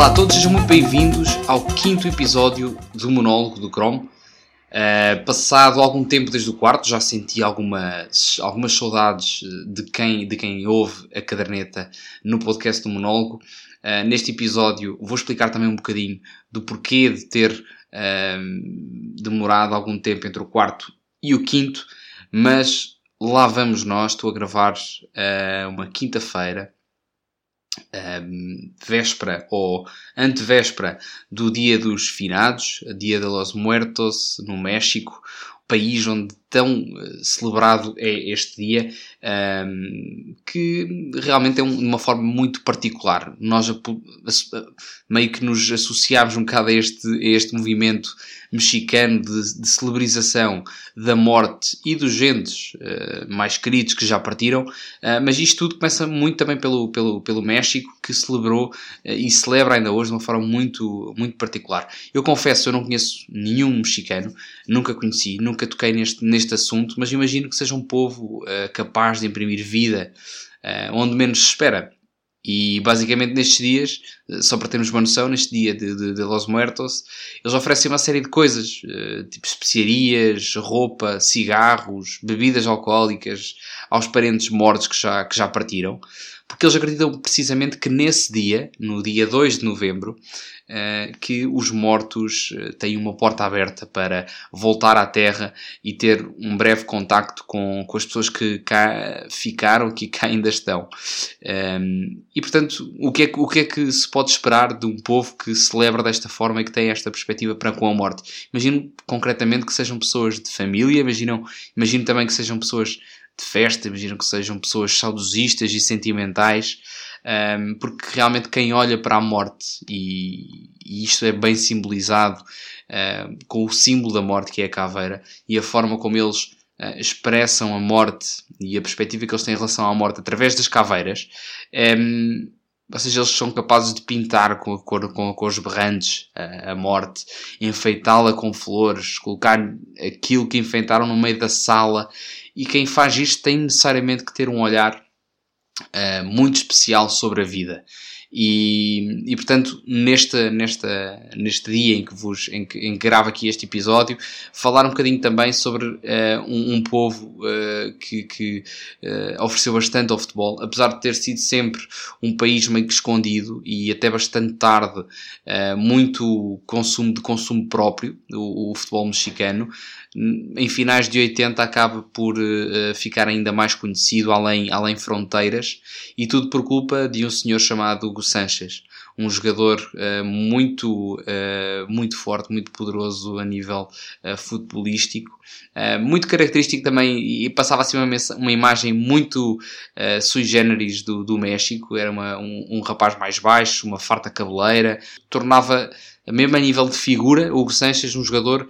Olá a todos, sejam muito bem-vindos ao quinto episódio do monólogo do Chrome. Uh, passado algum tempo desde o quarto, já senti algumas, algumas saudades de quem, de quem ouve a caderneta no podcast do monólogo. Uh, neste episódio vou explicar também um bocadinho do porquê de ter uh, demorado algum tempo entre o quarto e o quinto, mas lá vamos nós. Estou a gravar uma quinta-feira um, véspera ou antevéspera do Dia dos Finados, Dia de los Muertos, no México, país onde tão eh, celebrado é este dia, um, que realmente é um, de uma forma muito particular. Nós meio que nos associámos um bocado a este, a este movimento mexicano de, de celebrização da morte e dos gentes uh, mais queridos que já partiram, uh, mas isto tudo começa muito também pelo, pelo, pelo México, que celebrou uh, e celebra ainda hoje de uma forma muito, muito particular. Eu confesso, eu não conheço nenhum mexicano, nunca conheci, nunca toquei neste, neste assunto, mas imagino que seja um povo capaz de imprimir vida onde menos se espera. E basicamente nestes dias, eh, só para termos uma noção, neste dia de, de, de Los Muertos, eles oferecem uma série de coisas, eh, tipo especiarias, roupa, cigarros, bebidas alcoólicas aos parentes mortos que já, que já partiram porque eles acreditam precisamente que nesse dia, no dia 2 de novembro, uh, que os mortos uh, têm uma porta aberta para voltar à Terra e ter um breve contacto com, com as pessoas que cá ficaram, que cá ainda estão. Ehm, e portanto, o que, é, o que é que se pode esperar de um povo que celebra desta forma e que tem esta perspectiva para com a morte? Imagino concretamente que sejam pessoas de família, imagino, imagino também que sejam pessoas de festa, imagino que sejam pessoas saudosistas e sentimentais, um, porque realmente quem olha para a morte, e, e isto é bem simbolizado uh, com o símbolo da morte que é a caveira, e a forma como eles uh, expressam a morte e a perspectiva que eles têm em relação à morte através das caveiras, um, ou seja, eles são capazes de pintar com a cor, com a cores berrantes a, a morte, enfeitá-la com flores, colocar aquilo que enfeitaram no meio da sala e quem faz isto tem necessariamente que ter um olhar uh, muito especial sobre a vida. E, e portanto, nesta, nesta, neste dia em que, vos, em, que, em que gravo aqui este episódio, falar um bocadinho também sobre uh, um, um, povo uh, que, que uh, ofereceu bastante ao futebol, apesar de ter sido sempre um país meio que escondido e até bastante tarde muito consumo de consumo próprio, o, o futebol mexicano em finais de 80 acaba por uh, ficar ainda mais conhecido além, além fronteiras e tudo por culpa de um senhor chamado Hugo Sanches, um jogador uh, muito, uh, muito forte, muito poderoso a nível futebolístico, muito característico também e passava assim uma, uma imagem muito sui generis do, do México, era uma, um, um rapaz mais baixo, uma farta cabeleira, tornava mesmo a nível de figura, Hugo Sanches um jogador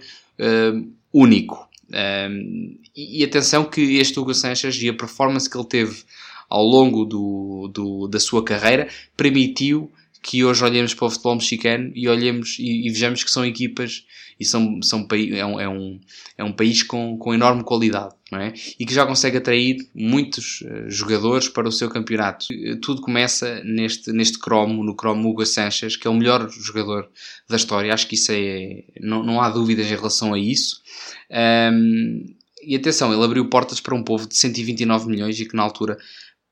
único. Um, e, e, atenção que este Hugo Sanchez e a performance que ele teve ao longo do, do, da sua carreira permitiu que hoje olhemos para o futebol mexicano e olhemos e, e vejamos que são equipas e são, são é, um, é, um, é um país com, com enorme qualidade não é? e que já consegue atrair muitos uh, jogadores para o seu campeonato. Tudo começa neste, neste cromo, no cromo Hugo Sanchez, que é o melhor jogador da história. Acho que isso é. Não, não há dúvidas em relação a isso. Um, e atenção, ele abriu portas para um povo de 129 milhões e que na altura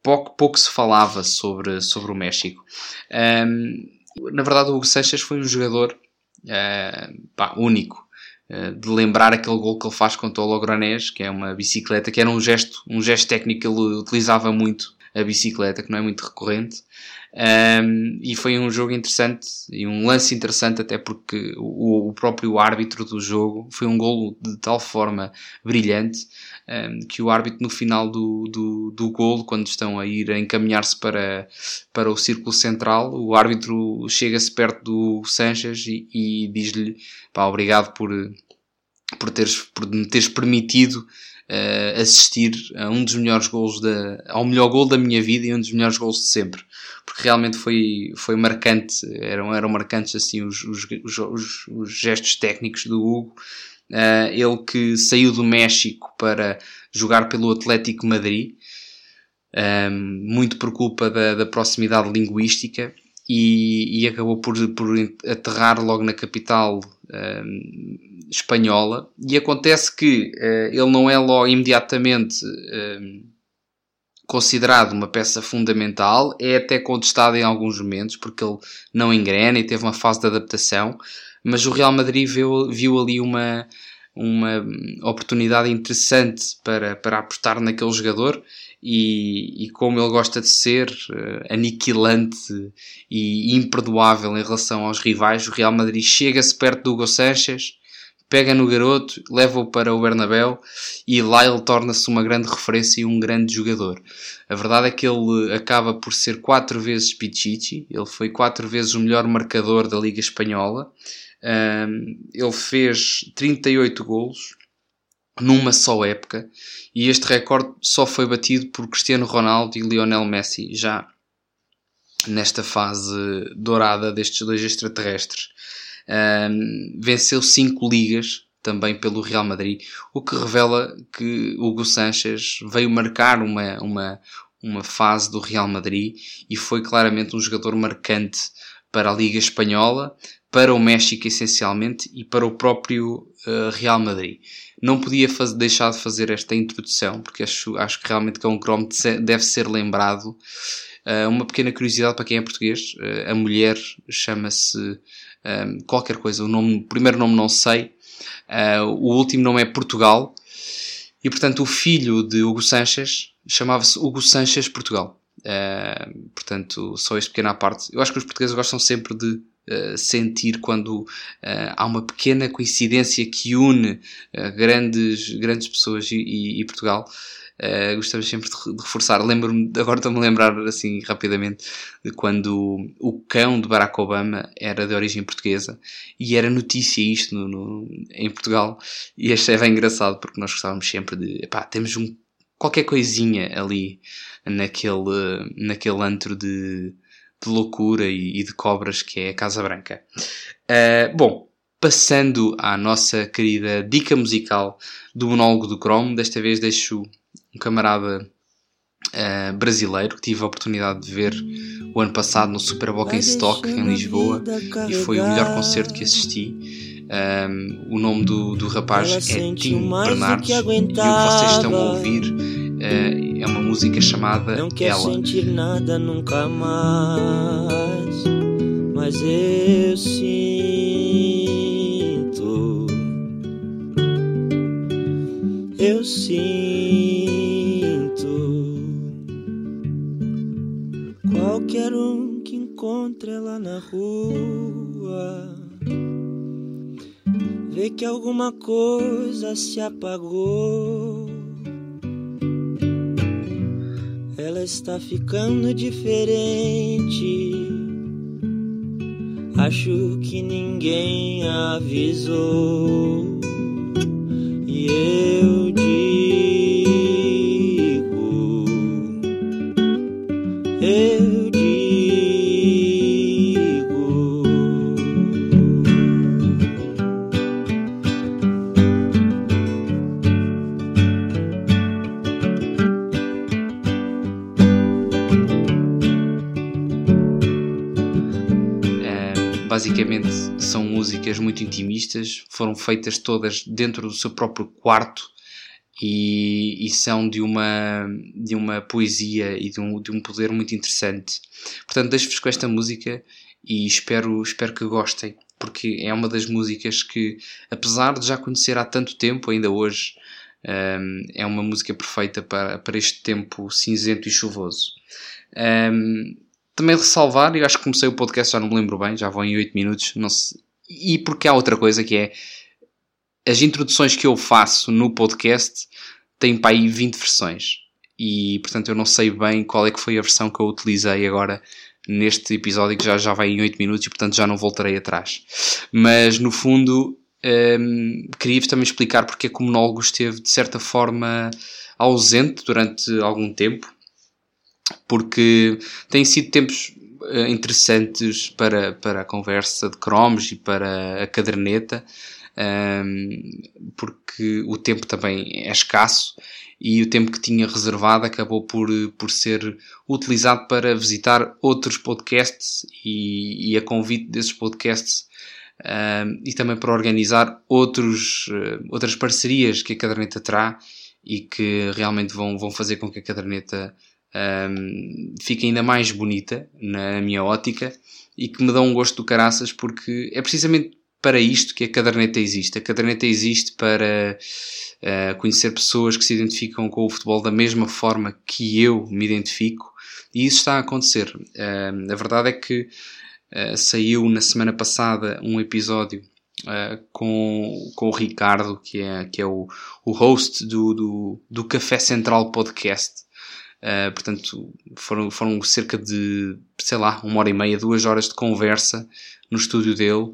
pouco, pouco se falava sobre, sobre o México. Um, na verdade, o Hugo Sanches foi um jogador uh, pá, único. Uh, de lembrar aquele gol que ele faz contra o Logranés, que é uma bicicleta, que era um gesto, um gesto técnico que ele utilizava muito, a bicicleta, que não é muito recorrente. Um, e foi um jogo interessante e um lance interessante, até porque o, o próprio árbitro do jogo foi um golo de tal forma brilhante um, que o árbitro, no final do, do, do golo, quando estão a ir a encaminhar-se para, para o círculo central, o árbitro chega-se perto do Sanches e, e diz-lhe pá, obrigado por, por, teres, por me teres permitido uh, assistir a um dos melhores gols da, ao melhor gol da minha vida e um dos melhores gols de sempre. Porque realmente foi, foi marcante, eram, eram marcantes assim os, os, os, os gestos técnicos do Hugo. Uh, ele que saiu do México para jogar pelo Atlético Madrid, um, muito por culpa da, da proximidade linguística e, e acabou por, por aterrar logo na capital um, espanhola. E acontece que uh, ele não é logo imediatamente um, considerado uma peça fundamental, é até contestado em alguns momentos porque ele não engrena e teve uma fase de adaptação, mas o Real Madrid viu, viu ali uma, uma oportunidade interessante para, para apostar naquele jogador e, e como ele gosta de ser uh, aniquilante e imperdoável em relação aos rivais, o Real Madrid chega-se perto do Hugo Sanchez, pega no garoto, leva-o para o Bernabéu e lá ele torna-se uma grande referência e um grande jogador. A verdade é que ele acaba por ser quatro vezes Pichichi, ele foi quatro vezes o melhor marcador da Liga Espanhola, um, ele fez 38 golos numa só época e este recorde só foi batido por Cristiano Ronaldo e Lionel Messi já nesta fase dourada destes dois extraterrestres. Um, venceu cinco ligas também pelo Real Madrid, o que revela que Hugo Sanchez veio marcar uma, uma, uma fase do Real Madrid e foi claramente um jogador marcante para a Liga Espanhola, para o México essencialmente e para o próprio uh, Real Madrid. Não podia faz, deixar de fazer esta introdução, porque acho, acho que realmente que é um cromo deve ser lembrado. Uh, uma pequena curiosidade para quem é português: uh, a mulher chama-se qualquer coisa. O, nome, o primeiro nome não sei, o último nome é Portugal, e portanto o filho de Hugo Sanches chamava-se Hugo Sanches Portugal. Portanto, só este pequeno à parte. Eu acho que os portugueses gostam sempre de uh, sentir quando uh, há uma pequena coincidência que une grandes, grandes pessoas e, e, e Portugal. Uh, gostamos sempre de, de reforçar. Lembro-me, agora estou-me a lembrar assim rapidamente de quando o cão de Barack Obama era de origem portuguesa e era notícia isto no, no, em Portugal. E achei bem engraçado porque nós gostávamos sempre de, pá, temos um, qualquer coisinha ali naquele, naquele antro de, de loucura e, e, de cobras que é a Casa Branca. Uh, bom, passando à nossa querida dica musical do monólogo do Chrome, desta vez deixo um camarada uh, brasileiro que tive a oportunidade de ver o ano passado no Super Bowl em Stock, em Lisboa, e foi o melhor concerto que assisti. Um, o nome do, do rapaz é Tim Bernardes e o que vocês estão a ouvir é uma música chamada Não quer Ela. sentir nada nunca mais, mas eu sinto, eu sinto. Qualquer um que encontre ela na rua vê que alguma coisa se apagou. Está ficando diferente. Acho que ninguém avisou. Basicamente são músicas muito intimistas, foram feitas todas dentro do seu próprio quarto e, e são de uma, de uma poesia e de um, de um poder muito interessante. Portanto, deixo-vos com esta música e espero, espero que gostem, porque é uma das músicas que, apesar de já conhecer há tanto tempo, ainda hoje um, é uma música perfeita para, para este tempo cinzento e chuvoso. Um, também ressalvar, eu acho que comecei o podcast, já não me lembro bem, já vou em 8 minutos, não sei, e porque há outra coisa que é as introduções que eu faço no podcast têm para aí 20 versões e portanto eu não sei bem qual é que foi a versão que eu utilizei agora neste episódio que já, já vai em 8 minutos e portanto já não voltarei atrás. Mas no fundo um, queria-vos também explicar porque é que o monólogo esteve de certa forma ausente durante algum tempo porque têm sido tempos uh, interessantes para, para a conversa de cromos e para a caderneta, um, porque o tempo também é escasso e o tempo que tinha reservado acabou por, por ser utilizado para visitar outros podcasts e, e a convite desses podcasts uh, e também para organizar outros, uh, outras parcerias que a caderneta terá e que realmente vão, vão fazer com que a caderneta um, fique ainda mais bonita na minha ótica e que me dão um gosto do caraças porque é precisamente para isto que a caderneta existe. A caderneta existe para uh, conhecer pessoas que se identificam com o futebol da mesma forma que eu me identifico e isso está a acontecer. Uh, a verdade é que uh, saiu na semana passada um episódio com, com o Ricardo, que é, que é o, o host do, do, do Café Central Podcast. Uh, portanto, foram, foram cerca de, sei lá, uma hora e meia, duas horas de conversa no estúdio dele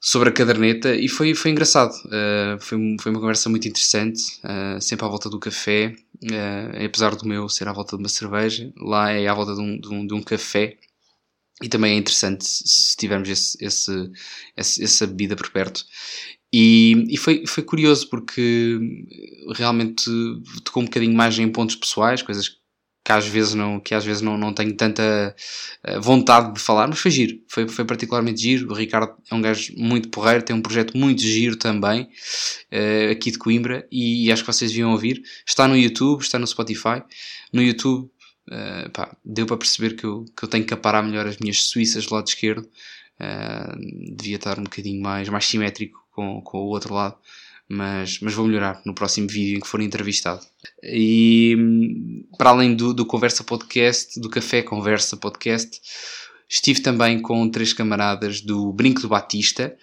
sobre a caderneta e foi, foi engraçado. Uh, foi, foi uma conversa muito interessante, uh, sempre à volta do café, apesar do meu ser à volta de uma cerveja, lá é à volta de um, de um, de um café. E também é interessante se tivermos esse, esse, essa bebida por perto. E, e foi, foi curioso porque realmente tocou um bocadinho mais em pontos pessoais, coisas que às vezes não, que às vezes não, não tenho tanta eh, vontade de falar, mas foi giro, foi, foi particularmente giro. O Ricardo é um gajo muito porreiro, tem um projeto muito giro também, uh, aqui de Coimbra, e, e, acho que vocês deviam ouvir. Está no YouTube, está no Spotify. No YouTube, uh, pá, deu para perceber que eu, que eu tenho que aparar melhor as minhas suíças do lado esquerdo. Uh, devia estar um bocadinho mais, mais simétrico com, com o outro lado, mas, mas vou melhorar no próximo vídeo em que for entrevistado. E para além do, do Conversa Podcast, do Café Conversa Podcast, estive também com três camaradas do Brinco do Batista,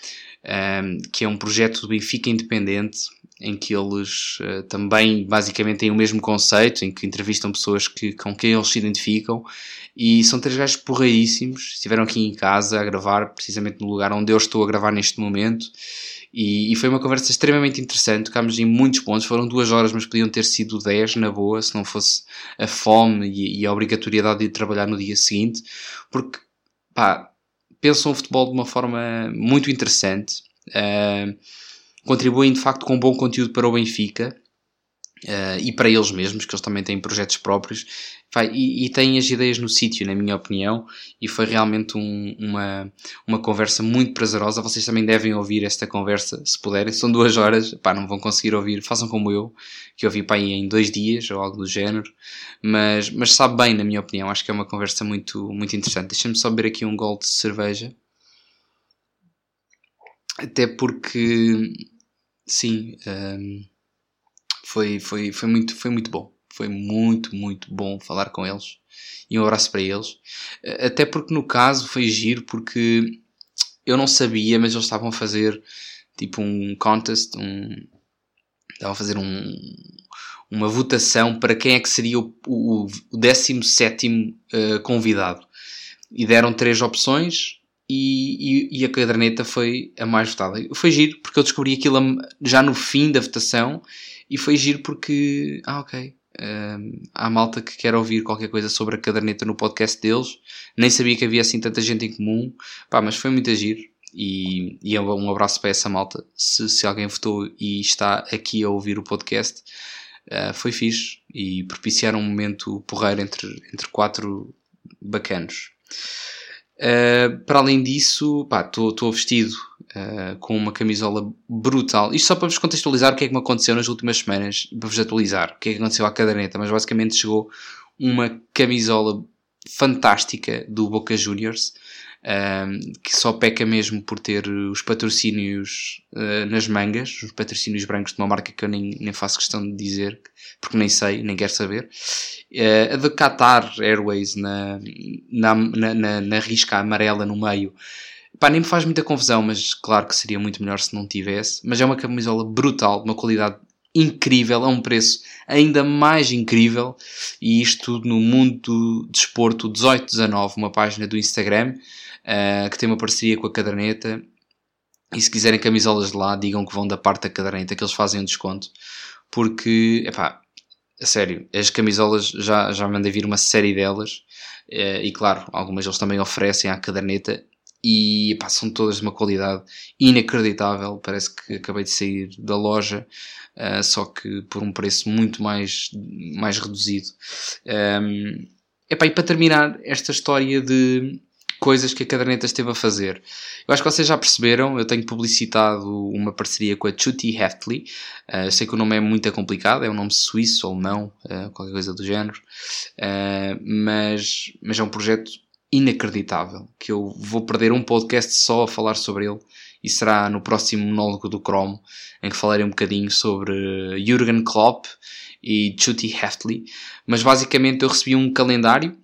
um, que é um projeto do Benfica Independente, em que eles uh, também basicamente têm o mesmo conceito, em que entrevistam pessoas que, com quem eles se identificam, e são três gajos porreiríssimos, estiveram aqui em casa a gravar, precisamente no lugar onde eu estou a gravar neste momento, e, e, foi uma conversa extremamente interessante. Tocámos em muitos pontos. Foram duas horas, mas podiam ter sido dez, na boa, se não fosse a fome e, e a obrigatoriedade de trabalhar no dia seguinte. Porque, pá, pensam o futebol de uma forma muito interessante. Uh, contribuem, de facto, com um bom conteúdo para o Benfica. Uh, e para eles mesmos, que eles também têm projetos próprios, vai, e, e, têm as ideias no sítio, na minha opinião, e foi realmente um, uma, uma conversa muito prazerosa. Vocês também devem ouvir esta conversa, se puderem, são duas horas, pá, não vão conseguir ouvir, façam como eu, que ouvi aí em dois dias, ou algo do género, mas, mas sabe bem, na minha opinião, acho que é uma conversa muito, muito interessante. Deixa-me só beber aqui um gol de cerveja, até porque, sim. Um, foi, foi, foi, muito, foi muito bom. Foi muito, muito bom falar com eles. E um abraço para eles. Até porque no caso foi giro porque eu não sabia, mas eles estavam a fazer tipo um contest, um, estavam a fazer um, uma votação para quem é que seria o, o, o 17 uh, convidado. E deram três opções e, e, e, a caderneta foi a mais votada. Foi giro porque eu descobri aquilo já no fim da votação e foi giro porque, ah, ok. Um, há malta que quer ouvir qualquer coisa sobre a caderneta no podcast deles. Nem sabia que havia assim tanta gente em comum. Pá, mas foi muito giro. E, e é um abraço para essa malta. Se, se alguém votou e está aqui a ouvir o podcast, uh, foi fixe. E propiciaram um momento porreiro entre, entre quatro bacanos. Uh, para além disso, estou vestido uh, com uma camisola brutal. Isto só para vos contextualizar o que é que me aconteceu nas últimas semanas, para vos atualizar o que é que aconteceu à caderneta, mas basicamente chegou uma camisola fantástica do Boca Juniors, que só peca mesmo por ter os patrocínios uh, nas mangas, os patrocínios brancos de uma marca que eu nem, nem faço questão de dizer, porque nem sei, nem quero saber. Uh, a da Qatar Airways na, na, na, na, risca amarela no meio Pá, nem me faz muita confusão, mas claro que seria muito melhor se não tivesse. Mas é uma camisola brutal, de uma qualidade incrível, a um preço ainda mais incrível. E isto no mundo do desporto 1819, uma página do Instagram uh, que tem uma parceria com a caderneta. E se quiserem camisolas de lá, digam que vão da parte da caderneta, que eles fazem um desconto. Porque, epá, a sério, as camisolas já, já mandei vir uma série delas. Uh, e claro, algumas eles também oferecem à caderneta e são todas de uma qualidade inacreditável. Parece que acabei de sair da loja, uh, só que por um preço muito mais, mais reduzido. Um, epá, e para terminar esta história de coisas que a caderneta esteve a fazer. Eu acho que vocês já perceberam, eu tenho publicitado uma parceria com a Chuty Heftley. Uh, sei que o nome é muito complicado, é um nome suíço, alemão, uh, qualquer coisa do género. Uh, mas, mas é um projeto inacreditável, que eu vou perder um podcast só a falar sobre ele e será no próximo monólogo do Chrome, em que falarei um bocadinho sobre Jürgen Klopp e Chuty Heftley. Mas basicamente eu recebi um calendário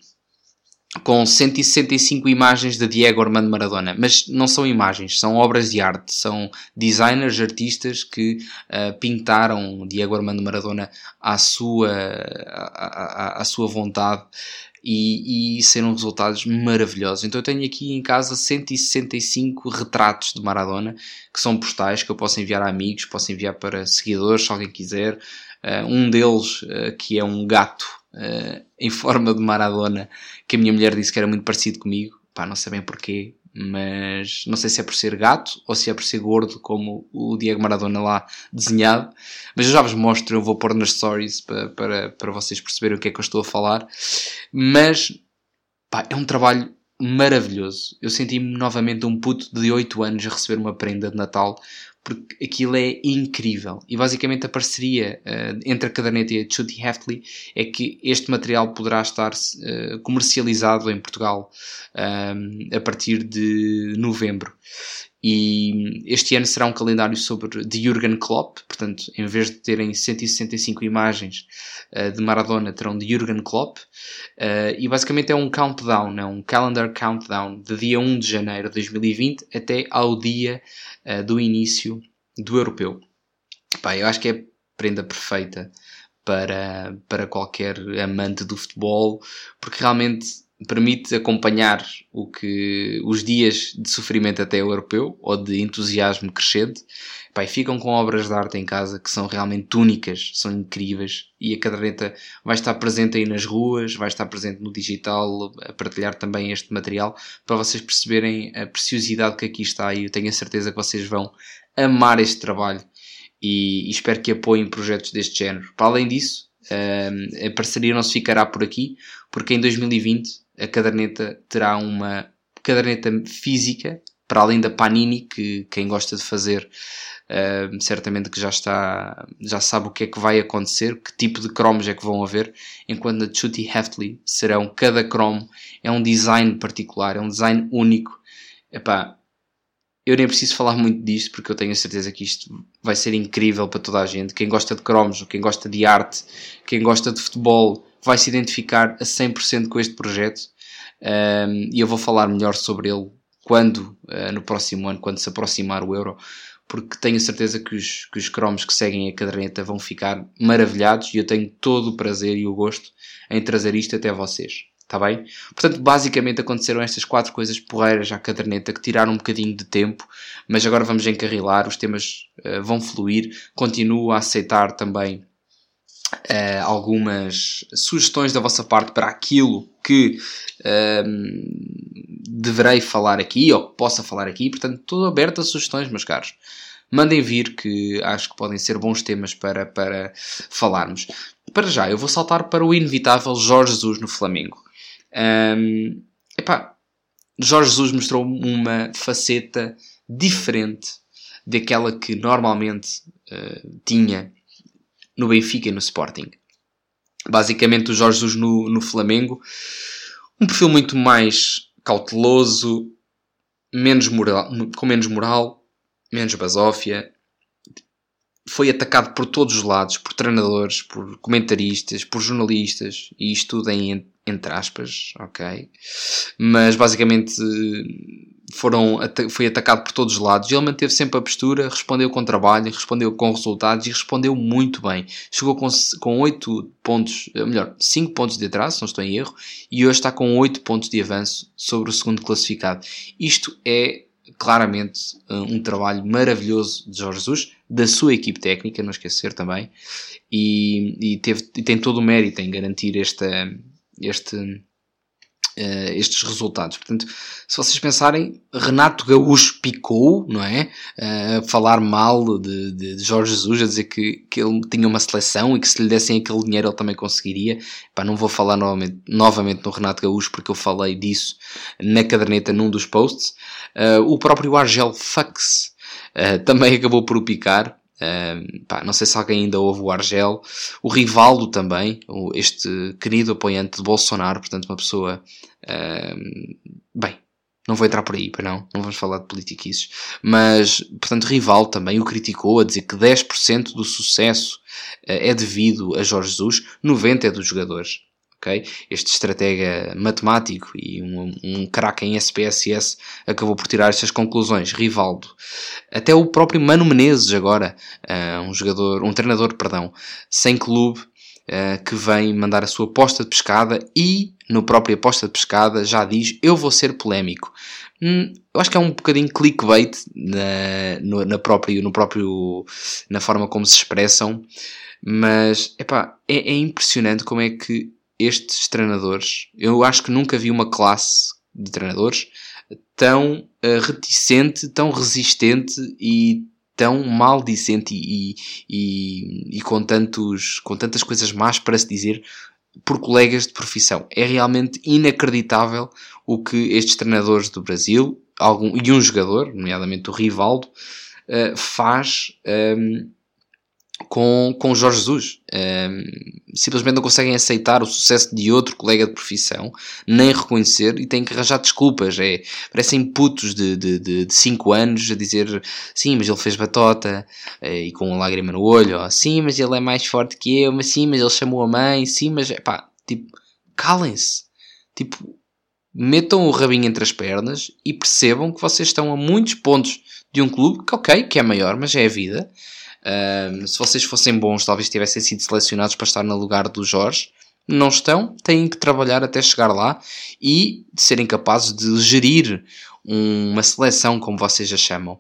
com 165 imagens de Diego Armando Maradona, mas não são imagens, são obras de arte, são designers, artistas que uh, pintaram Diego Armando Maradona à sua, à, à, à sua vontade e, e serão resultados maravilhosos. Então eu tenho aqui em casa 165 retratos de Maradona, que são postais que eu posso enviar a amigos, posso enviar para seguidores, se alguém quiser. Uh, um deles, uh, que é um gato uh, em forma de Maradona, que a minha mulher disse que era muito parecido comigo. Pá, não sei bem porquê, mas não sei se é por ser gato ou se é por ser gordo, como o Diego Maradona lá desenhado. Mas eu já vos mostro, eu vou pôr nas stories para, para, para vocês perceberem o que é que eu estou a falar. Mas pá, é um trabalho maravilhoso. Eu senti-me novamente um puto de 8 anos a receber uma prenda de Natal porque aquilo é incrível. E basicamente a parceria uh, entre a caderneta e a Chuty Heftley é que este material poderá estar uh, comercializado em Portugal uh, a partir de novembro. E este ano será um calendário sobre de Jürgen Klopp, portanto, em vez de terem 165 imagens uh, de Maradona, terão de Jürgen Klopp. Uh, e basicamente é um countdown, é um calendar countdown de dia 1 de janeiro de 2020 até ao dia uh, do início do europeu. Pá, eu acho que é a prenda perfeita para, para qualquer amante do futebol, porque realmente permite acompanhar o que os dias de sofrimento até o europeu ou de entusiasmo crescente. Pai, ficam com obras de arte em casa que são realmente únicas, são incríveis e a caderneta vai estar presente aí nas ruas, vai estar presente no digital, a partilhar também este material para vocês perceberem a preciosidade que aqui está e eu tenho a certeza que vocês vão amar este trabalho e, e espero que apoiem projetos deste género. Para além disso, hum, a parceria não se ficará por aqui, porque em 2020 a caderneta terá uma caderneta física, para além da Panini, que quem gosta de fazer uh, certamente que já está, já sabe o que é que vai acontecer, que tipo de cromos é que vão haver, enquanto na Chuty Heftley serão, cada cromo é um design particular, é um design único. Epá, eu nem preciso falar muito disto porque eu tenho a certeza que isto vai ser incrível para toda a gente. Quem gosta de cromos, quem gosta de arte, quem gosta de futebol, vai se identificar a 100% com este projeto um, e eu vou falar melhor sobre ele quando, uh, no próximo ano, quando se aproximar o Euro, porque tenho certeza que os, que os cromos que seguem a caderneta vão ficar maravilhados e eu tenho todo o prazer e o gosto em trazer isto até vocês. Está bem? Portanto, basicamente aconteceram estas quatro coisas porreiras à caderneta que tiraram um bocadinho de tempo, mas agora vamos encarrilar, os temas uh, vão fluir. Continuo a aceitar também uh, algumas sugestões da vossa parte para aquilo que uh, deverei falar aqui ou que possa falar aqui. Portanto, estou aberto a sugestões, meus caros. Mandem vir que acho que podem ser bons temas para, para falarmos. Para já, eu vou saltar para o inevitável Jorge Jesus no Flamengo. Um, epá, Jorge Jesus mostrou uma faceta diferente daquela que normalmente uh, tinha no Benfica e no Sporting. Basicamente, o Jorge Jesus no, no Flamengo, um perfil muito mais cauteloso, menos moral, com menos moral, menos basófia. Foi atacado por todos os lados, por treinadores, por comentaristas, por jornalistas, e isto tudo em entre aspas, ok? Mas basicamente foram, foi atacado por todos os lados. Ele manteve sempre a postura, respondeu com trabalho, respondeu com resultados e respondeu muito bem. Chegou com, com 8 pontos, eh, melhor, 5 pontos de atraso, não estou em erro, e hoje está com 8 pontos de avanço sobre o segundo classificado. Isto é claramente eh, um trabalho maravilhoso de Jorge Jesus, da sua equipe técnica, não esquecer também, e, e, teve, e tem todo o mérito em garantir esta, este, uh, estes resultados. Portanto, se vocês pensarem, Renato Gaúcho picou, não é? Uh, falar mal de, de, Jorge Jesus, a dizer que, que ele tinha uma seleção e que se lhe dessem aquele dinheiro ele também conseguiria. Não vou falar novamente, novamente no Renato Gaúcho porque eu falei disso na caderneta num dos posts. Uh, o próprio Argel Fux também acabou por o picar. Pá, não sei se alguém ainda ouve o Argel, o Rivaldo também, este querido apoiante de Bolsonaro, portanto, uma pessoa. Uh, bem, não vou entrar por aí, para não, não vamos falar de politiquices, mas, portanto, Rivaldo também o criticou a dizer que 10% do sucesso uh, é devido a Jorge Jesus, 90% é dos jogadores ok? Este estratega matemático e um, um craque em SPSS acabou por tirar estas conclusões. Rivaldo. Até o próprio Mano Menezes agora, uh, um jogador, um treinador, perdão, sem clube, uh, que vem mandar a sua aposta de pescada e no próprio aposta de pescada já diz eu vou ser polémico. Hum, eu acho que é um bocadinho clickbait na, no, na próprio, no próprio, na forma como se expressam, mas epá, é, é impressionante como é que estes treinadores, eu acho que nunca vi uma classe de treinadores tão uh, reticente, tão resistente e tão maldicente e, e, e, com, tantos, com tantas coisas más para se dizer por colegas de profissão. É realmente inacreditável o que estes treinadores do Brasil algum, e um jogador, nomeadamente o Rivaldo, uh, faz um, ehm, com, com Jorge Jesus. Um, simplesmente não conseguem aceitar o sucesso de outro colega de profissão, nem reconhecer e têm que arranjar desculpas. É, parecem putos de 5 anos a dizer sim, mas ele fez batota eh, e com uma lágrima no olho, ou, sim, mas ele é mais forte que eu, mas sim, mas ele chamou a mãe, sim, mas pá, tipo, calem-se. Tipo, metam o rabinho entre as pernas e percebam que vocês estão a muitos pontos de um clube que, ok, que é maior, mas é a vida se vocês fossem bons, talvez tivessem sido selecionados para estar no lugar do Jorge. Não estão, têm que trabalhar até chegar lá e serem capazes de gerir uma seleção, como vocês a chamam.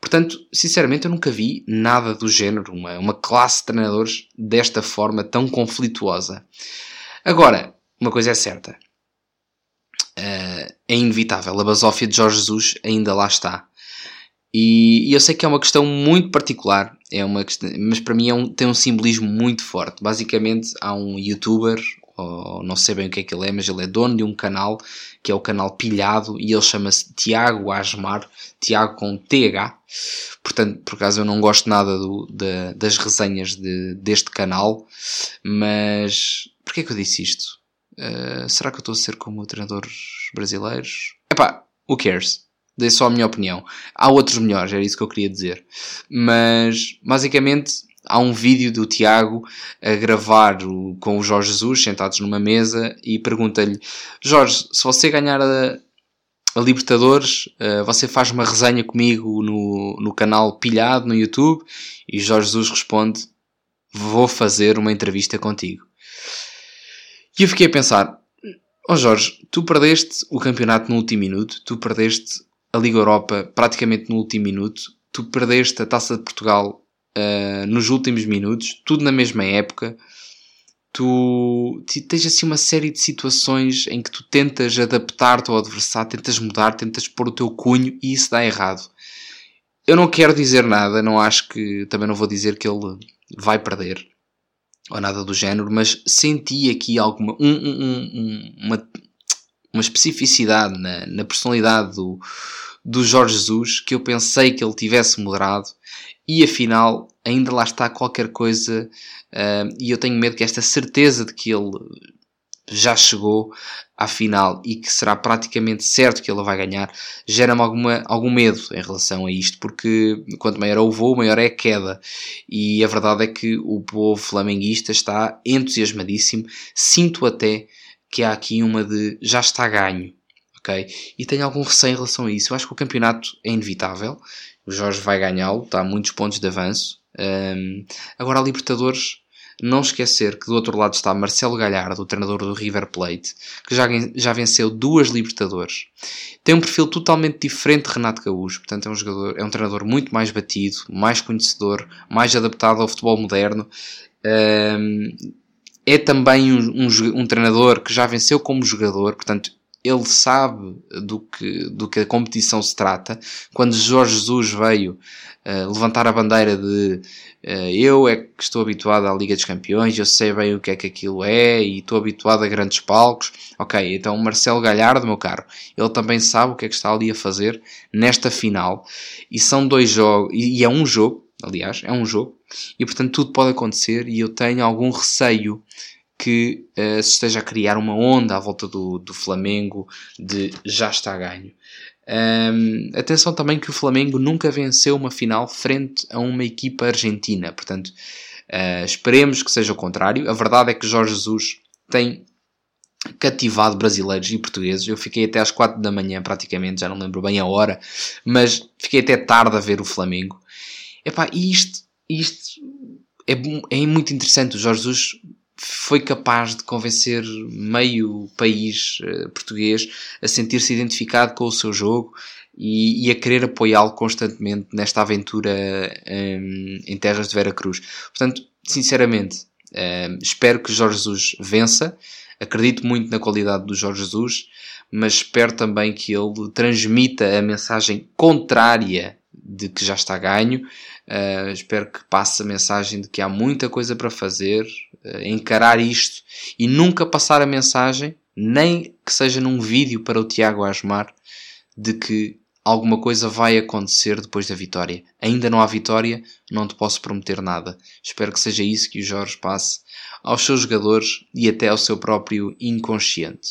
Portanto, sinceramente, eu nunca vi nada do género, uma, uma classe de treinadores desta forma tão conflituosa. Agora, uma coisa é certa. Uh, é inevitável. A basófia de Jorge Jesus ainda lá está. E, e, eu sei que é uma questão muito particular, é uma questão, mas para mim é um, tem um simbolismo muito forte. Basicamente, há um youtuber, ou não sei bem o que é que ele é, mas ele é dono de um canal, que é o canal Pilhado, e ele chama-se Tiago Asmar, Tiago com TH. Portanto, por acaso eu não gosto nada do, das resenhas de, deste canal, mas porquê que eu disse isto? Uh, será que eu estou a ser como treinadores brasileiros? Epá, who cares? Dei só a minha opinião. Há outros melhores, era isso que eu queria dizer. Mas, basicamente, há um vídeo do Tiago a gravar o, com o Jorge Jesus sentados numa mesa e pergunta-lhe: Jorge, se você ganhar a, a Libertadores, uh, você faz uma resenha comigo no, no canal Pilhado no YouTube? E Jorge Jesus responde: Vou fazer uma entrevista contigo. E eu fiquei a pensar: Ó oh Jorge, tu perdeste o campeonato no último minuto, tu perdeste a Liga Europa praticamente no último minuto, tu perdeste a Taça de Portugal uh, nos últimos minutos, tudo na mesma época. Tu tens assim uma série de situações em que tu tentas adaptar-te ao adversário, tentas mudar, tentas pôr o teu cunho e isso dá errado. Eu não quero dizer nada, não acho que. Também não vou dizer que ele vai perder ou nada do género, mas senti aqui alguma. Um, um, um, uma, uma especificidade na, na personalidade do, do Jorge Jesus que eu pensei que ele tivesse moderado e afinal ainda lá está qualquer coisa uh, e eu tenho medo que esta certeza de que ele já chegou à final e que será praticamente certo que ele vai ganhar, gera-me algum medo em relação a isto, porque quanto maior é o voo, maior é a queda. E a verdade é que o povo flamenguista está entusiasmadíssimo. Sinto até que há aqui uma de já está ganho, ok? E tenho algum receio em relação a isso. Eu acho que o campeonato é inevitável, o Jorge vai ganhá-lo, está a muitos pontos de avanço. Um, agora, a Libertadores, não esquecer que do outro lado está Marcelo Galhardo, o treinador do River Plate, que já, já venceu duas Libertadores. Tem um perfil totalmente diferente de Renato Gaúcho, portanto é um, jogador, é um treinador muito mais batido, mais conhecedor, mais adaptado ao futebol moderno. Um, é também um, um, um, treinador que já venceu como jogador, portanto, ele sabe do que, do que a competição se trata. Quando Jorge Jesus veio uh, levantar a bandeira de uh, eu é que estou habituado à Liga dos Campeões, eu sei bem o que é que aquilo é e estou habituado a grandes palcos. Ok, então Marcelo Galhardo, meu caro, ele também sabe o que é que está ali a fazer nesta final. E são dois jogos, e é um jogo, aliás, é um jogo, e portanto tudo pode acontecer e eu tenho algum receio que uh, se esteja a criar uma onda à volta do, do Flamengo de já está ganho. Um, atenção também que o Flamengo nunca venceu uma final frente a uma equipa argentina, portanto, uh, esperemos que seja o contrário. A verdade é que Jorge Jesus tem cativado brasileiros e portugueses. Eu fiquei até às 4 da manhã, praticamente, já não lembro bem a hora, mas fiquei até tarde a ver o Flamengo. Epá, e isto, isto é, é muito interessante. O Jorge Jesus foi capaz de convencer meio país uh, português a sentir-se identificado com o seu jogo e, e a querer apoiá-lo constantemente nesta aventura um, ehm, em terras de Vera Cruz. Portanto, sinceramente, um, ehm, espero que Jorge Jesus vença. Acredito muito na qualidade do Jorge Jesus, mas espero também que ele transmita a mensagem contrária de que já está ganho. Uh, espero que passe a mensagem de que há muita coisa para fazer, uh, encarar isto e nunca passar a mensagem, nem que seja num vídeo para o Tiago Asmar, de que alguma coisa vai acontecer depois da vitória. Ainda não há vitória, não te posso prometer nada. Espero que seja isso que o Jorge passe aos seus jogadores e até ao seu próprio inconsciente.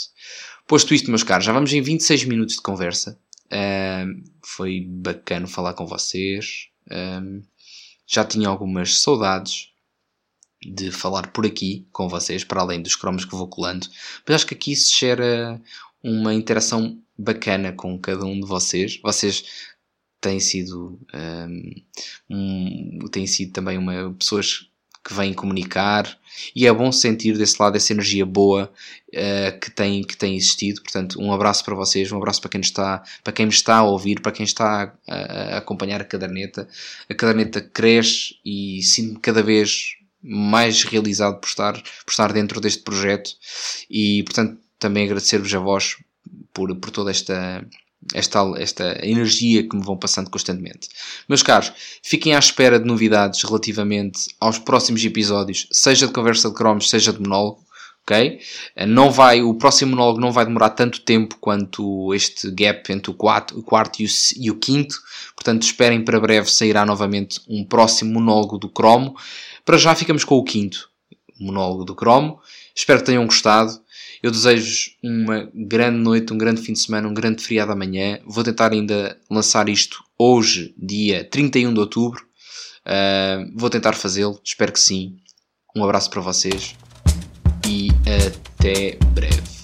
Posto isto, meus caros, já vamos em 26 minutos de conversa. Uh, foi bacana falar com vocês. Um, já tinha algumas saudades de falar por aqui com vocês, para além dos cromos que vou colando, mas acho que aqui se gera uma interação bacana com cada um de vocês. Vocês têm sido, um, têm sido também uma, pessoas que vêm comunicar e é bom sentir desse lado essa energia boa uh, que, tem, que tem existido. Portanto, um abraço para vocês, um abraço para quem, está, para quem me está a ouvir, para quem está a, a acompanhar a caderneta. A caderneta cresce e sinto-me cada vez mais realizado por estar, por estar dentro deste projeto e, portanto, também agradecer-vos a vós por, por toda esta esta, esta energia que me vão passando constantemente. Meus caros, fiquem à espera de novidades relativamente aos próximos episódios, seja de conversa de cromos, seja de monólogo. ok? Não vai, o próximo monólogo não vai demorar tanto tempo quanto este gap entre o quarto, o quarto e, o, e o quinto, portanto esperem para breve sairá novamente um próximo monólogo do cromo. Para já ficamos com o quinto monólogo do cromo. Espero que tenham gostado. Eu desejo uma grande noite, um grande fim de semana, um grande feriado amanhã. Vou tentar ainda lançar isto hoje, dia 31 de outubro. Uh, vou tentar fazê-lo, espero que sim. Um abraço para vocês e até breve.